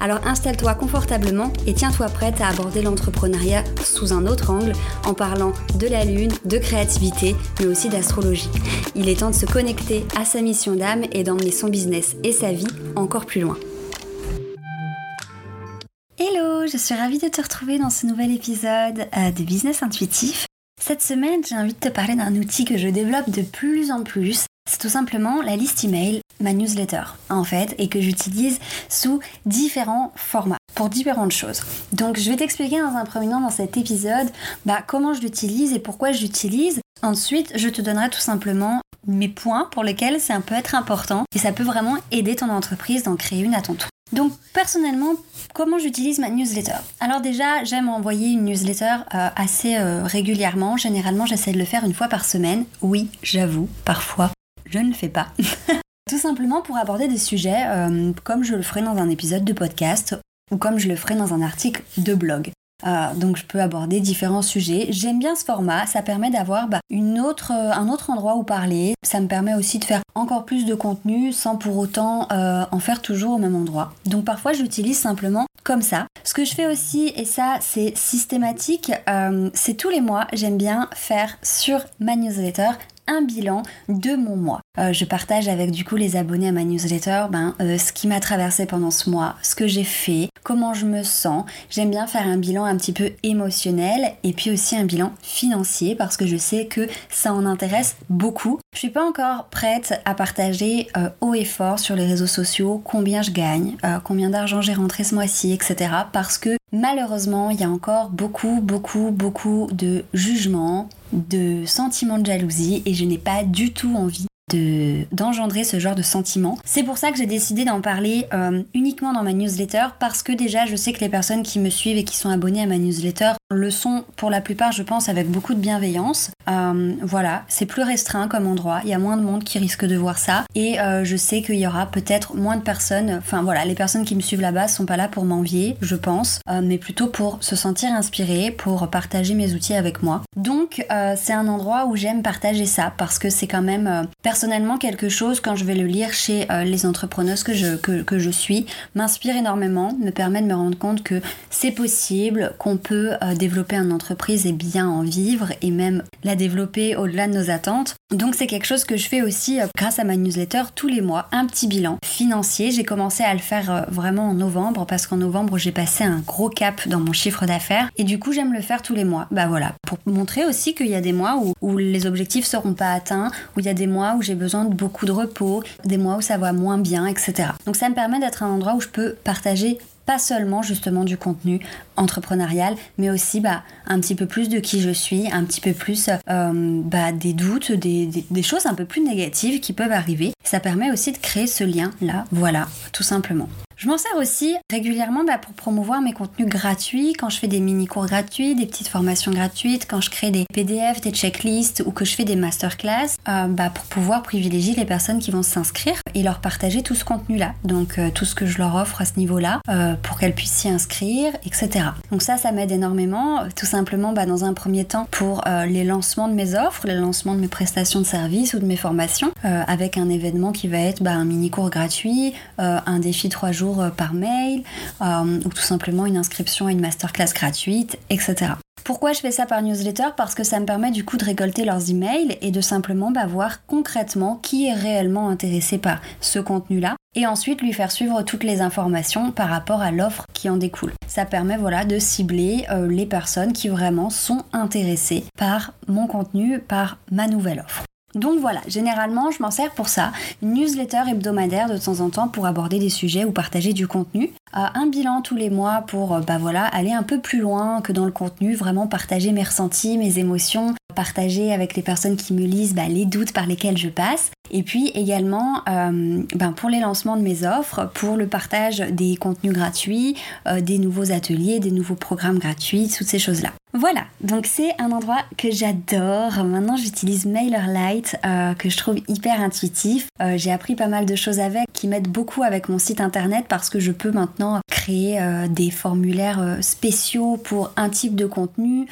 Alors installe-toi confortablement et tiens-toi prête à aborder l'entrepreneuriat sous un autre angle en parlant de la lune, de créativité, mais aussi d'astrologie. Il est temps de se connecter à sa mission d'âme et d'emmener son business et sa vie encore plus loin. Hello, je suis ravie de te retrouver dans ce nouvel épisode euh, de Business Intuitif. Cette semaine, j'ai envie de te parler d'un outil que je développe de plus en plus. C'est tout simplement la liste email ma newsletter en fait et que j'utilise sous différents formats pour différentes choses. Donc je vais t'expliquer dans un premier temps dans cet épisode bah, comment je l'utilise et pourquoi je l'utilise. Ensuite, je te donnerai tout simplement mes points pour lesquels ça peut être important et ça peut vraiment aider ton entreprise d'en créer une à ton tour. Donc personnellement, comment j'utilise ma newsletter? Alors déjà, j'aime envoyer une newsletter euh, assez euh, régulièrement. Généralement, j'essaie de le faire une fois par semaine. Oui, j'avoue, parfois, je ne le fais pas. Tout simplement pour aborder des sujets euh, comme je le ferai dans un épisode de podcast ou comme je le ferai dans un article de blog. Euh, donc je peux aborder différents sujets. J'aime bien ce format, ça permet d'avoir bah, euh, un autre endroit où parler. Ça me permet aussi de faire encore plus de contenu sans pour autant en faire toujours au même endroit. Donc parfois je l'utilise simplement comme ça. Ce que je fais aussi, et ça c'est systématique, c'est tous les mois, j'aime bien faire sur ma newsletter un bilan de mon mois. Euh, je partage avec du coup les abonnés à ma newsletter ben, euh, ce qui m'a traversé pendant ce mois, ce que j'ai fait, comment je me sens. J'aime bien faire un bilan un petit peu émotionnel et puis aussi un bilan financier parce que je sais que ça en intéresse beaucoup. Je suis pas encore prête à partager euh, haut et fort sur les réseaux sociaux combien je gagne, combien d'argent j'ai rentré ce mois-ci, etc. Parce que malheureusement, il y a encore beaucoup, beaucoup, beaucoup de jugements, de sentiments de jalousie et je n'ai pas du tout envie d'engendrer ce genre de sentiments. C'est pour ça que j'ai décidé d'en parler euh, uniquement dans ma newsletter parce que déjà je sais que les personnes qui me suivent et qui sont abonnées à ma newsletter le sont pour la plupart je pense avec beaucoup de bienveillance. Euh, voilà, c'est plus restreint comme endroit, il y a moins de monde qui risque de voir ça et euh, je sais qu'il y aura peut-être moins de personnes, enfin voilà, les personnes qui me suivent là-bas sont pas là pour m'envier, je pense, mais plutôt pour se sentir inspiré, pour partager mes outils avec moi. Donc c'est un endroit où j'aime partager ça parce que c'est quand même personnellement quelque chose quand je vais le lire chez euh, les entrepreneuses que je, que, je suis m'inspire énormément, me permet de me rendre compte que c'est possible, qu'on peut euh, développer une entreprise et bien en vivre et même la développer au-delà de nos attentes. Donc c'est quelque chose que je fais aussi euh, grâce à ma newsletter tous les mois, un petit bilan financier. J'ai commencé à le faire vraiment en novembre parce qu'en novembre j'ai passé un gros cap dans mon chiffre d'affaires et du coup j'aime le faire tous les mois. Bah voilà, pour montrer aussi qu'il y a des mois où, où les objectifs seront pas atteints, où il y a des mois où j'ai besoin de beaucoup de repos, des mois où ça va moins bien, etc. Donc ça me permet d'être un endroit où je peux partager pas seulement justement du contenu entrepreneurial, mais aussi bah, un petit peu plus de qui je suis, un petit peu plus euh, bah, des doutes, des, des, choses un peu plus négatives qui peuvent arriver. Ça permet aussi de créer ce lien-là, voilà, tout simplement. Je m'en sers aussi régulièrement bah, pour promouvoir mes contenus gratuits, quand je fais des mini-cours gratuits, des petites formations gratuites, quand je crée des PDF, des checklists ou que je fais des masterclass, euh, bah, pour pouvoir privilégier les personnes qui vont s'inscrire et leur partager tout ce contenu-là. Donc euh, tout ce que je leur offre à ce niveau-là euh, pour qu'elles puissent s'y inscrire, etc. Donc ça, ça m'aide énormément, tout simplement bah, dans un premier temps pour les lancements de mes offres, les lancements de mes prestations de services ou de mes formations, avec un événement qui va être bah, un mini-cours gratuit, un défi 3 jours euh, par mail euh, ou tout simplement une inscription à une masterclass gratuite, etc. Pourquoi je fais ça par newsletter? Parce que ça me permet du coup de récolter leurs emails et de simplement bah, voir concrètement qui est réellement intéressé par ce contenu-là et ensuite lui faire suivre toutes les informations par rapport à l'offre qui en découle. Ça permet voilà de cibler euh, les personnes qui vraiment sont intéressées par mon contenu, par ma nouvelle offre. Donc voilà, généralement je m'en sers pour ça, une newsletter hebdomadaire de temps en temps pour aborder des sujets ou partager du contenu, euh, un bilan tous les mois pour euh, bah voilà, aller un peu plus loin que dans le contenu, vraiment partager mes ressentis, mes émotions, partager avec les personnes qui me lisent bah, les doutes par lesquels je passe. Et puis également euh, ben, pour les lancements de mes offres, pour le partage des contenus gratuits, des nouveaux ateliers, des nouveaux programmes gratuits, toutes ces choses-là. Voilà, donc c'est un endroit que j'adore. Maintenant j'utilise MailerLite euh, que je trouve hyper intuitif. Euh, j'ai appris pas mal de choses avec qui m'aident beaucoup avec mon site internet parce que je peux maintenant créer euh, des formulaires spéciaux pour un type de contenu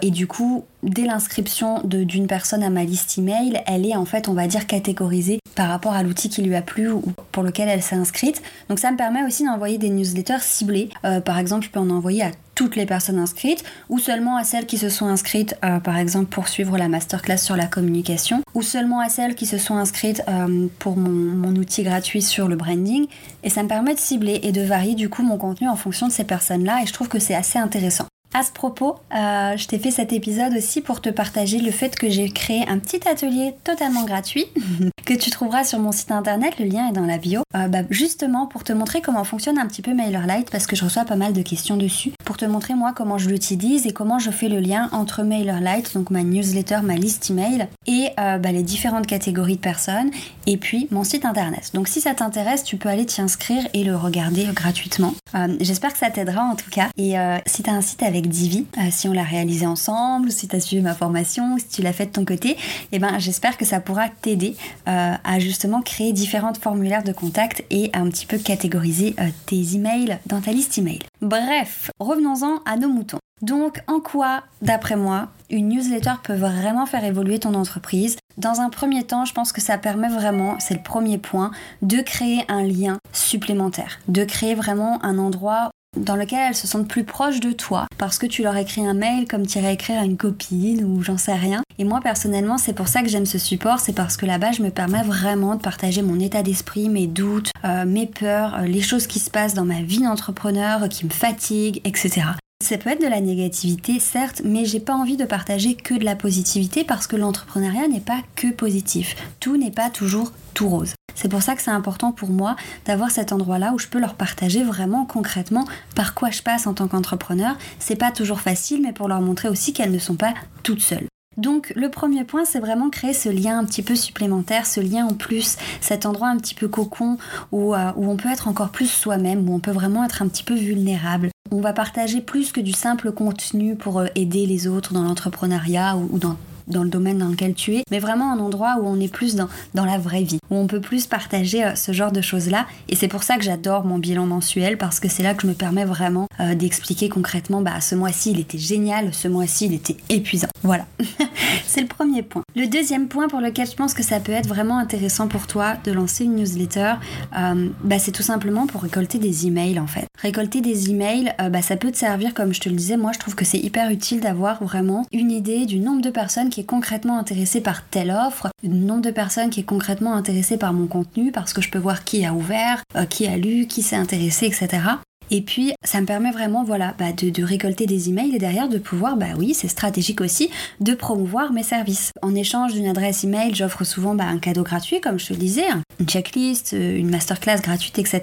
et du coup dès l'inscription d'une personne à ma liste email, elle est en fait, on va dire, catégorisée par rapport à l'outil qui lui a plu ou pour lequel elle s'est inscrite. Donc ça me permet aussi d'envoyer des newsletters ciblés. par exemple, je peux en envoyer à toutes les personnes inscrites ou seulement à celles qui se sont inscrites euh, par exemple pour suivre la masterclass sur la communication ou seulement à celles qui se sont inscrites euh, pour mon, outil gratuit sur le branding. Et ça me permet de cibler et de varier du coup mon contenu en fonction de ces personnes là et je trouve que c'est assez intéressant. À ce propos, euh, je t'ai fait cet épisode aussi pour te partager le fait que j'ai créé un petit atelier totalement gratuit que tu trouveras sur mon site internet, le lien est dans la bio, bah, justement pour te montrer comment fonctionne un petit peu MailerLite parce que je reçois pas mal de questions dessus, pour te montrer moi comment je l'utilise et comment je fais le lien entre MailerLite, donc ma newsletter, ma liste email, et euh, bah, les différentes catégories de personnes, et puis mon site internet. Donc si ça t'intéresse, tu peux aller t'y inscrire et le regarder gratuitement. J'espère que ça t'aidera en tout cas. Et si tu as un site avec Divi, euh, si on l'a réalisé ensemble, si tu as suivi ma formation, si tu l'as fait de ton côté, eh ben, j'espère que ça pourra t'aider euh, à justement créer différents formulaires de contact et à un petit peu catégoriser euh, tes emails dans ta liste email. Bref, revenons-en à nos moutons. Donc, en quoi, d'après moi, une newsletter peut vraiment faire évoluer ton entreprise? Dans un premier temps, je pense que ça permet vraiment, c'est le premier point, de créer un lien supplémentaire, de créer vraiment un endroit dans lequel elles se sentent plus proches de toi parce que tu leur écris un mail comme tu irais écrire à une copine ou j'en sais rien. Et moi personnellement, c'est pour ça que j'aime ce support, c'est parce que là-bas, je me permets vraiment de partager mon état d'esprit, mes doutes, euh, mes peurs, euh, les choses qui se passent dans ma vie d'entrepreneur, qui me fatiguent, etc. Ça peut être de la négativité, certes, mais j'ai pas envie de partager que de la positivité parce que l'entrepreneuriat n'est pas que positif. Tout n'est pas toujours tout rose. C'est pour ça que c'est important pour moi d'avoir cet endroit-là où je peux leur partager vraiment concrètement par quoi je passe en tant qu'entrepreneur. C'est pas toujours facile, mais pour leur montrer aussi qu'elles ne sont pas toutes seules. Donc le premier point, c'est vraiment créer ce lien un petit peu supplémentaire, ce lien en plus, cet endroit un petit peu cocon où, euh, on peut être encore plus soi-même, où on peut vraiment être un petit peu vulnérable. On va partager plus que du simple contenu pour euh, aider les autres dans l'entrepreneuriat ou, ou dans dans le domaine dans lequel tu es, mais vraiment un endroit où on est plus dans, dans la vraie vie, où on peut plus partager euh, ce genre de choses-là. Et c'est pour ça que j'adore mon bilan mensuel, parce que c'est là que je me permets vraiment euh, d'expliquer concrètement, bah ce mois-ci il était génial, ce mois-ci il était épuisant. Voilà, c'est le premier point. Le deuxième point pour lequel je pense que ça peut être vraiment intéressant pour toi de lancer une newsletter, euh, bah, c'est tout simplement pour récolter des emails en fait. Récolter des emails, bah, ça peut te servir, comme je te le disais, moi je trouve que c'est hyper utile d'avoir vraiment une idée du nombre de personnes qui est concrètement intéressé par telle offre, le nombre de personnes qui est concrètement intéressé par mon contenu, parce que je peux voir qui a ouvert, euh, qui a lu, qui s'est intéressé, etc. Et puis, ça me permet vraiment, voilà, bah, de, récolter des emails et derrière de pouvoir, bah oui, c'est stratégique aussi, de promouvoir mes services. En échange d'une adresse email, j'offre souvent bah, un cadeau gratuit, comme je te le disais, une checklist, euh, une masterclass gratuite, etc.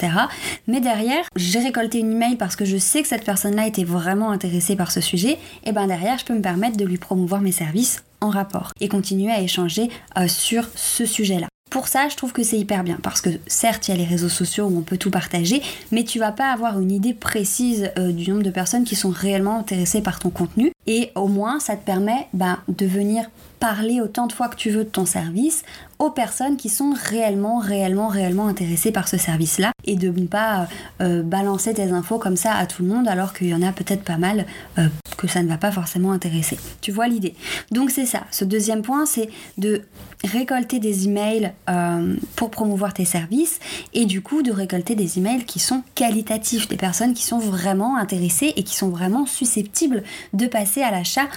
Mais derrière, j'ai récolté une email parce que je sais que cette personne-là était vraiment intéressée par ce sujet. Et ben derrière, je peux me permettre de lui promouvoir mes services en rapport et continuer à échanger euh, sur ce sujet-là. Pour ça, je trouve que c'est hyper bien parce que certes, il y a les réseaux sociaux où on peut tout partager, mais tu vas pas avoir une idée précise euh, du nombre de personnes qui sont réellement intéressées par ton contenu et au moins ça te permet ben, de venir parler autant de fois que tu veux de ton service aux personnes qui sont réellement, réellement, réellement intéressées par ce service-là et de ne pas euh, balancer tes infos comme ça à tout le monde alors qu'il y en a peut-être pas mal euh, que ça ne va pas forcément intéresser. Tu vois l'idée Donc c'est ça. Ce deuxième point, c'est de récolter des emails euh, pour promouvoir tes services et du coup de récolter des emails qui sont qualitatifs, des personnes qui sont vraiment intéressées et qui sont vraiment susceptibles de passer à l'achat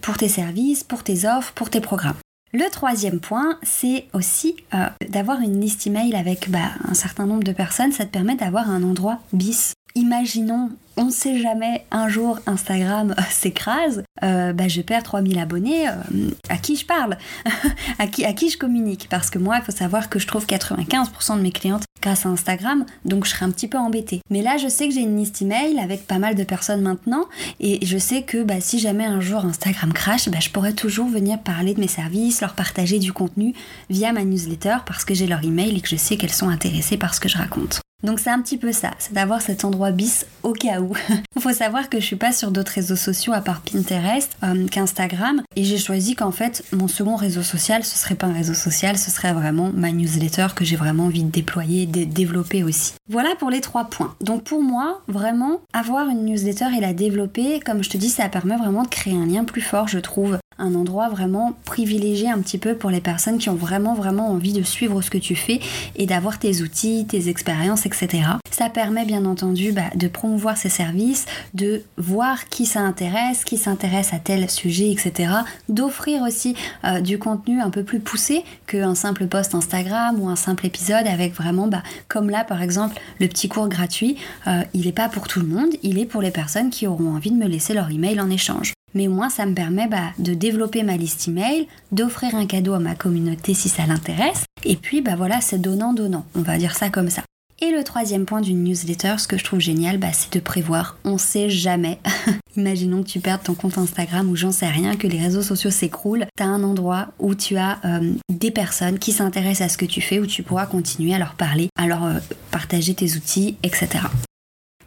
pour tes services, pour tes offres, pour tes programmes. Le troisième point, c'est aussi euh, d'avoir une liste email avec bah, un certain nombre de personnes. Ça te permet d'avoir un endroit bis imaginons on ne sait jamais, un jour Instagram s'écrase, euh, bah, je perds 3000 abonnés, euh, à qui je parle à, qui, à qui je communique Parce que moi, il faut savoir que je trouve 95% de mes clientes grâce à Instagram, donc je serais un petit peu embêtée. Mais là, je sais que j'ai une liste email avec pas mal de personnes maintenant, et je sais que bah, si jamais un jour Instagram crash, bah, je pourrais toujours venir parler de mes services, leur partager du contenu via ma newsletter parce que j'ai leur email et que je sais qu'elles sont intéressées par ce que je raconte. Donc c'est un petit peu ça, c'est d'avoir cet endroit bis au cas où. Il faut savoir que je suis pas sur d'autres réseaux sociaux à part Pinterest euh, qu'Instagram et j'ai choisi qu'en fait mon second réseau social ce serait pas un réseau social, ce serait vraiment ma newsletter que j'ai vraiment envie de déployer, de développer aussi. Voilà pour les trois points. Donc pour moi, vraiment avoir une newsletter et la développer, comme je te dis, ça permet vraiment de créer un lien plus fort, je trouve, un endroit vraiment privilégié un petit peu pour les personnes qui ont vraiment vraiment envie de suivre ce que tu fais et d'avoir tes outils, tes expériences, etc. Ça permet bien entendu bah, de promouvoir ces services, de voir qui ça intéresse, qui s'intéresse à tel sujet, etc. D'offrir aussi euh, du contenu un peu plus poussé qu'un simple post Instagram ou un simple épisode avec vraiment, bah, comme là par exemple, le petit cours gratuit, euh, il n'est pas pour tout le monde, il est pour les personnes qui auront envie de me laisser leur email en échange mais moins ça me permet bah, de développer ma liste email, d'offrir un cadeau à ma communauté si ça l'intéresse, et puis bah voilà, c'est donnant-donnant, on va dire ça comme ça. Et le troisième point d'une newsletter, ce que je trouve génial, bah, c'est de prévoir. On sait jamais. Imaginons que tu perdes ton compte Instagram ou j'en sais rien, que les réseaux sociaux s'écroulent. T'as un endroit où tu as euh, des personnes qui s'intéressent à ce que tu fais, où tu pourras continuer à leur parler, à leur euh, partager tes outils, etc.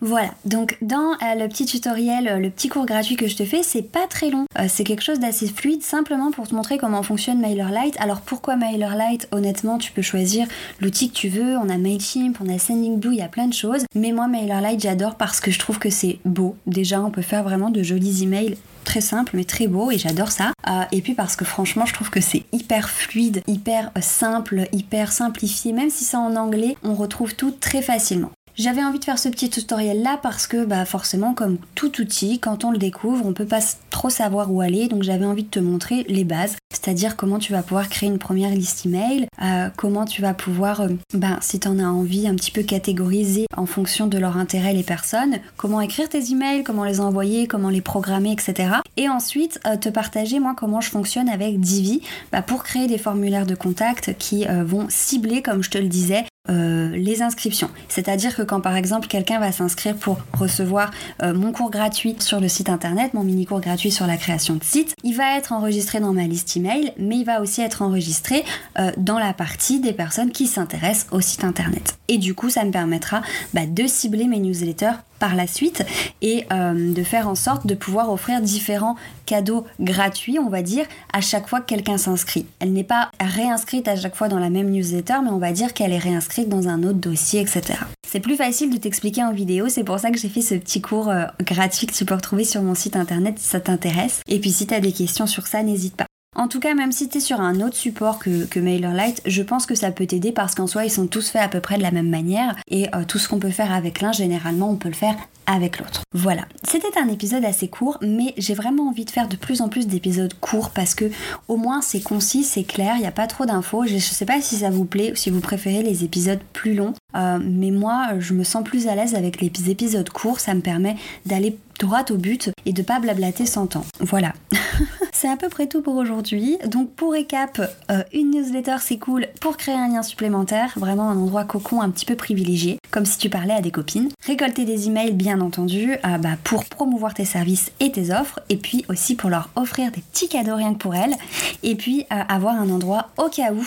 Voilà, donc dans euh, le petit tutoriel, euh, le petit cours gratuit que je te fais, c'est pas très long. Euh, c'est quelque chose d'assez fluide, simplement pour te montrer comment fonctionne MailerLite. Alors pourquoi MailerLite Honnêtement, tu peux choisir l'outil que tu veux. On a Mailchimp, on a Sendingblue, il y a plein de choses. Mais moi, MailerLite, j'adore parce que je trouve que c'est beau. Déjà, on peut faire vraiment de jolis emails très simples mais très beaux et j'adore ça. et puis parce que franchement, je trouve que c'est hyper fluide, hyper simple, hyper simplifié. Même si c'est en anglais, on retrouve tout très facilement. J'avais envie de faire ce petit tutoriel là parce que bah forcément comme tout outil, quand on le découvre, on peut pas trop savoir où aller, donc j'avais envie de te montrer les bases, c'est-à-dire comment tu vas pouvoir créer une première liste email, euh, comment tu vas pouvoir, euh, bah, si tu as envie, un petit peu catégoriser en fonction de leur intérêt les personnes, comment écrire tes emails, comment les envoyer, comment les programmer, etc. Et ensuite euh, te partager moi comment je fonctionne avec Divi bah, pour créer des formulaires de contact qui vont cibler, comme je te le disais, euh, les inscriptions. C'est-à-dire que quand par exemple quelqu'un va s'inscrire pour recevoir euh, mon cours gratuit sur le site internet, mon mini cours gratuit sur la création de site, il va être enregistré dans ma liste email, mais il va aussi être enregistré euh, dans la partie des personnes qui s'intéressent au site internet. Et du coup, ça me permettra bah, de cibler mes newsletters par la suite et euh, de faire en sorte de pouvoir offrir différents cadeaux gratuits, on va dire, à chaque fois que quelqu'un s'inscrit. Elle n'est pas réinscrite à chaque fois dans la même newsletter, mais on va dire qu'elle est réinscrite dans un autre dossier, etc. C'est plus facile de t'expliquer en vidéo, c'est pour ça que j'ai fait ce petit cours euh, gratuit que tu peux retrouver sur mon site internet si ça t'intéresse. Et puis si tu as des questions sur ça, n'hésite pas. En tout cas, même si tu sur un autre support que, MailerLite, je pense que ça peut t'aider parce qu'en soi, ils sont tous faits à peu près de la même manière et euh, tout ce qu'on peut faire avec l'un, généralement, on peut le faire avec l'autre. Voilà, c'était un épisode assez court, mais j'ai vraiment envie de faire de plus en plus d'épisodes courts parce que au moins c'est concis, c'est clair, il n'y a pas trop d'infos. Je, sais pas si ça vous plaît ou si vous préférez les épisodes plus longs, euh, mais moi je me sens plus à l'aise avec les épisodes courts, ça me permet d'aller droit au but et de pas blablater sans temps. Voilà. c'est à peu près tout pour aujourd'hui. Donc pour récap, euh, une newsletter c'est cool pour créer un lien supplémentaire, vraiment un endroit cocon un petit peu privilégié, comme si tu parlais à des copines. Récolter des emails bien entendu euh, bah, pour promouvoir tes services et tes offres, et puis aussi pour leur offrir des petits cadeaux rien que pour elles, et puis euh, avoir un endroit au cas où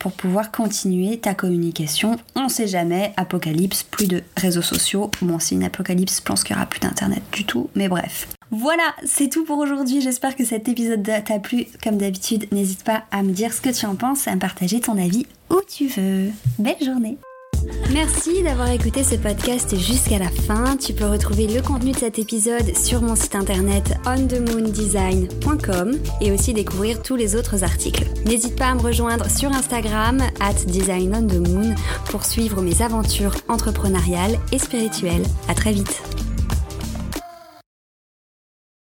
pour pouvoir continuer ta communication. On sait jamais, apocalypse, plus de réseaux sociaux. Bon, c'est une apocalypse, je pense qu'il n'y aura plus d'internet du tout, mais bref. Voilà, c'est tout pour aujourd'hui. J'espère que cet épisode t'a plu. Comme d'habitude, n'hésite pas à me dire ce que tu en penses, à me partager ton avis où tu veux. Belle journée Merci d'avoir écouté ce podcast jusqu'à la fin. Tu peux retrouver le contenu de cet épisode sur mon site internet onthemoondesign.com et aussi découvrir tous les autres articles. N'hésite pas à me rejoindre sur Instagram at pour suivre mes aventures entrepreneuriales et spirituelles. À très vite.